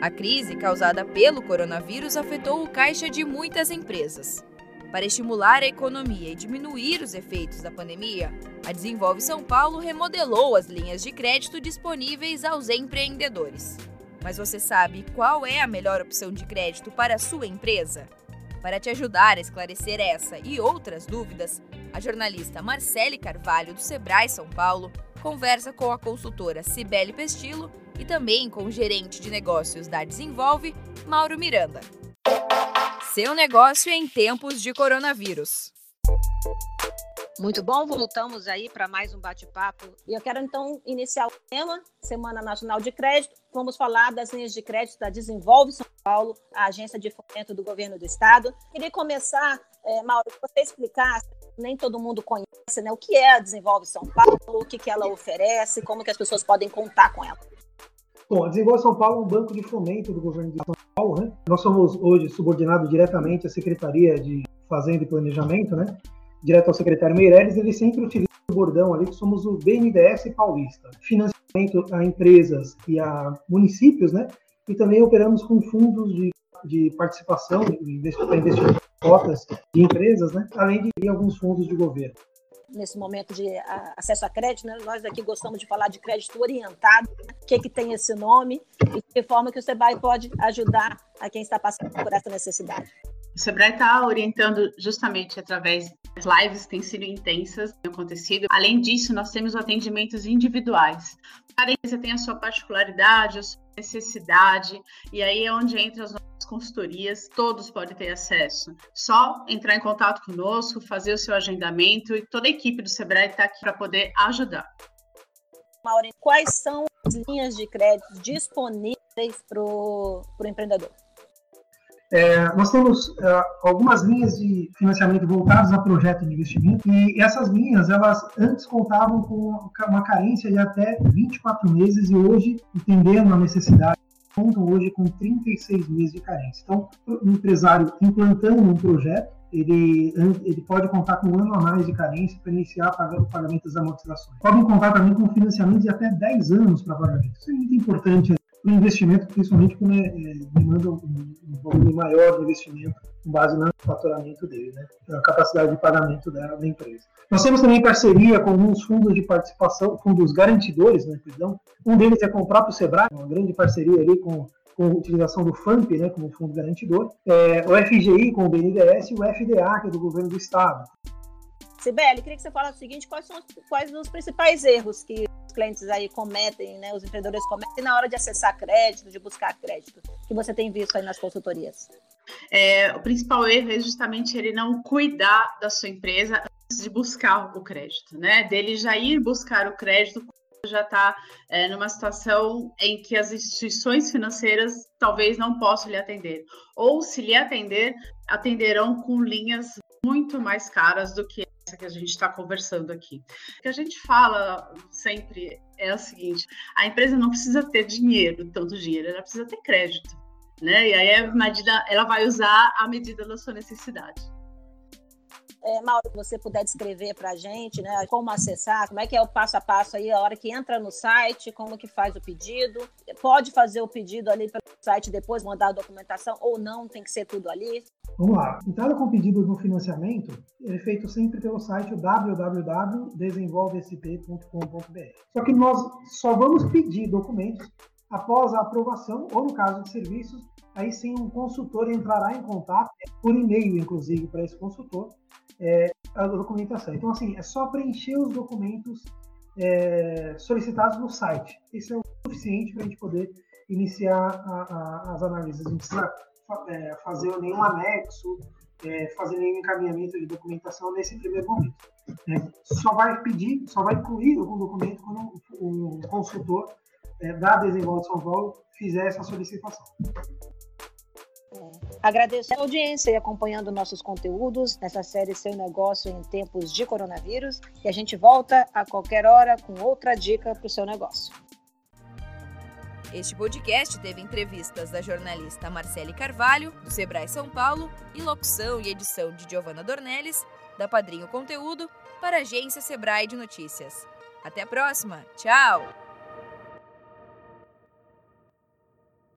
A crise causada pelo coronavírus afetou o caixa de muitas empresas. Para estimular a economia e diminuir os efeitos da pandemia, a Desenvolve São Paulo remodelou as linhas de crédito disponíveis aos empreendedores. Mas você sabe qual é a melhor opção de crédito para a sua empresa? Para te ajudar a esclarecer essa e outras dúvidas, a jornalista Marcele Carvalho, do Sebrae São Paulo, conversa com a consultora Cibele Pestilo e também com o gerente de negócios da Desenvolve, Mauro Miranda. Seu negócio em tempos de coronavírus. Muito bom, voltamos aí para mais um bate-papo. E eu quero então iniciar o tema, Semana Nacional de Crédito. Vamos falar das linhas de crédito da Desenvolve São Paulo, a agência de fomento do governo do estado. Queria começar, é, Mauro, você explicasse, nem todo mundo conhece, né, o que é a Desenvolve São Paulo, o que, que ela oferece, como que as pessoas podem contar com ela. Bom, a Desenvolve São Paulo é um banco de fomento do governo de São Paulo. Né? Nós somos hoje subordinados diretamente à Secretaria de Fazenda e Planejamento, né? direto ao secretário Meirelles. Ele sempre utiliza o bordão ali que somos o BNDES paulista. Financiamento a empresas e a municípios, né? e também operamos com fundos de, de participação para investimento em cotas de empresas, né? além de alguns fundos de governo nesse momento de acesso a crédito, né? nós aqui gostamos de falar de crédito orientado, o que, que tem esse nome e de que forma que o SEBRAE pode ajudar a quem está passando por essa necessidade. O Sebrae está orientando justamente através das lives que têm sido intensas, têm acontecido. Além disso, nós temos atendimentos individuais. Cada empresa tem a sua particularidade, a sua necessidade, e aí é onde entra as nossas consultorias, todos podem ter acesso. Só entrar em contato conosco, fazer o seu agendamento e toda a equipe do Sebrae está aqui para poder ajudar. Maureen, quais são as linhas de crédito disponíveis para o empreendedor? É, nós temos uh, algumas linhas de financiamento voltadas a projeto de investimento e essas linhas, elas antes contavam com uma carência de até 24 meses e hoje, entendendo a necessidade, contam hoje com 36 meses de carência. Então, o empresário implantando um projeto, ele, ele pode contar com um ano a mais de carência para iniciar o pagamento das amortizações. Podem contar também com financiamento de até 10 anos para pagamento. Isso é muito importante o investimento, principalmente quando é, é, demanda um, um, volume maior de investimento com base no faturamento dele, né? a capacidade de pagamento da, da, empresa. Nós temos também parceria com alguns fundos de participação, fundos garantidores, né, perdão. Um deles é com o próprio Sebrae, uma grande parceria ali com com a utilização do FAMP, né, como fundo garantidor, é, o FGI com o BNDES e o FDA, que é do governo do estado. Sibeli, queria que você falasse o seguinte, quais são os, quais os principais erros que os clientes aí cometem, né, os empreendedores cometem na hora de acessar crédito, de buscar crédito, que você tem visto aí nas consultorias? É, o principal erro é justamente ele não cuidar da sua empresa antes de buscar o crédito, né? Dele já ir buscar o crédito já está é, numa situação em que as instituições financeiras talvez não possam lhe atender. Ou, se lhe atender, atenderão com linhas muito mais caras do que essa que a gente está conversando aqui. O que a gente fala sempre é o seguinte: a empresa não precisa ter dinheiro, tanto dinheiro, ela precisa ter crédito. Né? E aí a medida, ela vai usar a medida da sua necessidade. É, Mauro, se você puder descrever para a gente, né, como acessar, como é que é o passo a passo aí, a hora que entra no site, como que faz o pedido, pode fazer o pedido ali site depois, mandar a documentação ou não, tem que ser tudo ali? Vamos lá, entrada com pedido no financiamento é feito sempre pelo site www.desenvolvesp.com.br. Só que nós só vamos pedir documentos após a aprovação, ou no caso de serviços, aí sim um consultor entrará em contato, por e-mail inclusive para esse consultor, é, a documentação. Então, assim, é só preencher os documentos é, solicitados no site. Isso é o suficiente para a gente poder iniciar a, a, as análises. Não precisa é, fazer nenhum anexo, é, fazer nenhum encaminhamento de documentação nesse primeiro momento. Né? Só vai pedir, só vai incluir algum documento quando o consultor é, da Desenvolve São Paulo fizer essa solicitação. Agradeço a audiência e acompanhando nossos conteúdos nessa série Seu Negócio em Tempos de Coronavírus. E a gente volta a qualquer hora com outra dica para o seu negócio. Este podcast teve entrevistas da jornalista Marcele Carvalho, do Sebrae São Paulo, e locução e edição de Giovanna Dornelles, da Padrinho Conteúdo, para a agência Sebrae de Notícias. Até a próxima. Tchau!